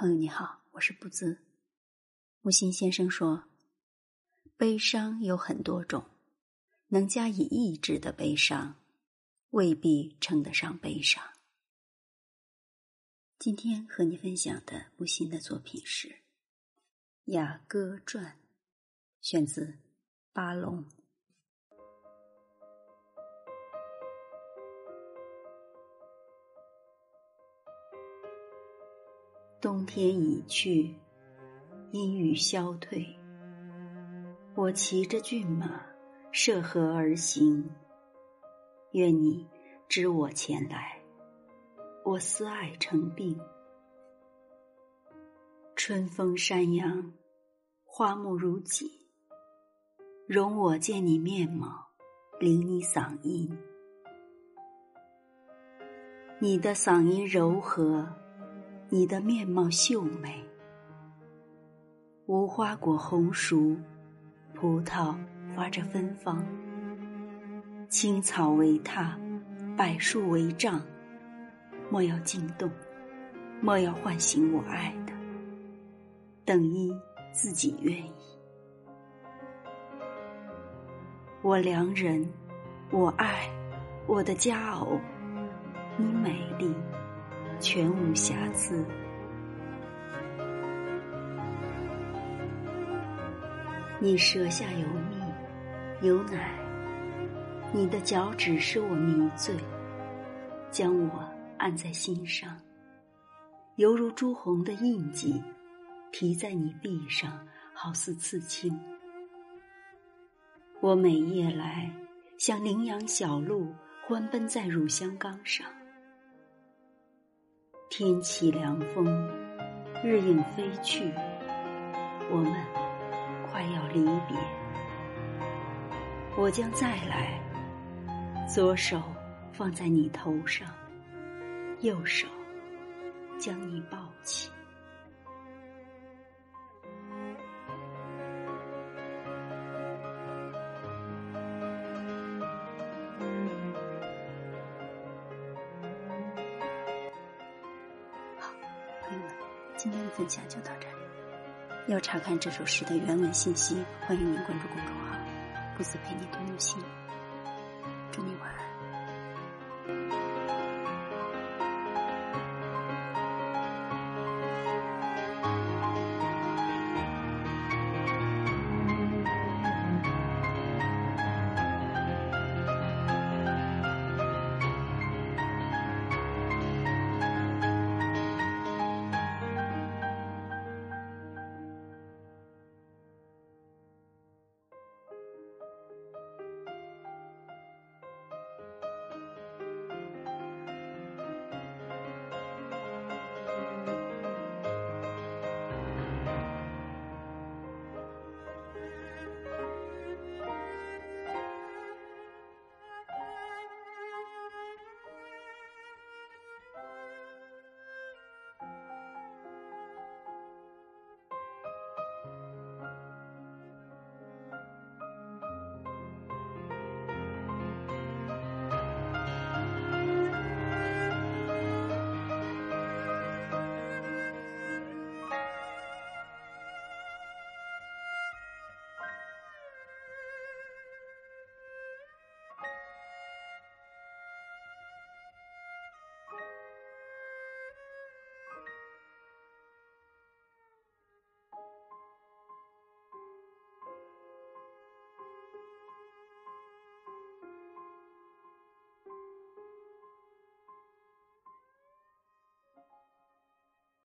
朋友你好，我是不兹。木心先生说，悲伤有很多种，能加以抑制的悲伤，未必称得上悲伤。今天和你分享的木心的作品是《雅歌传》，选自巴龙。冬天已去，阴雨消退。我骑着骏马涉河而行，愿你知我前来。我思爱成病，春风山阳，花木如锦。容我见你面貌，领你嗓音。你的嗓音柔和。你的面貌秀美，无花果红熟，葡萄发着芬芳。青草为榻，柏树为帐，莫要惊动，莫要唤醒我爱的，等一自己愿意。我良人，我爱，我的佳偶，你美丽。全无瑕疵。你舌下有蜜，有奶，你的脚趾使我迷醉，将我按在心上，犹如朱红的印记，提在你臂上，好似刺青。我每夜来，像羚羊小鹿，欢奔在乳香缸上。天起凉风，日影飞去，我们快要离别。我将再来，左手放在你头上，右手将你抱起。今天的分享就到这里。要查看这首诗的原文信息，欢迎您关注公众号“不辞陪你读木心”。祝你晚安。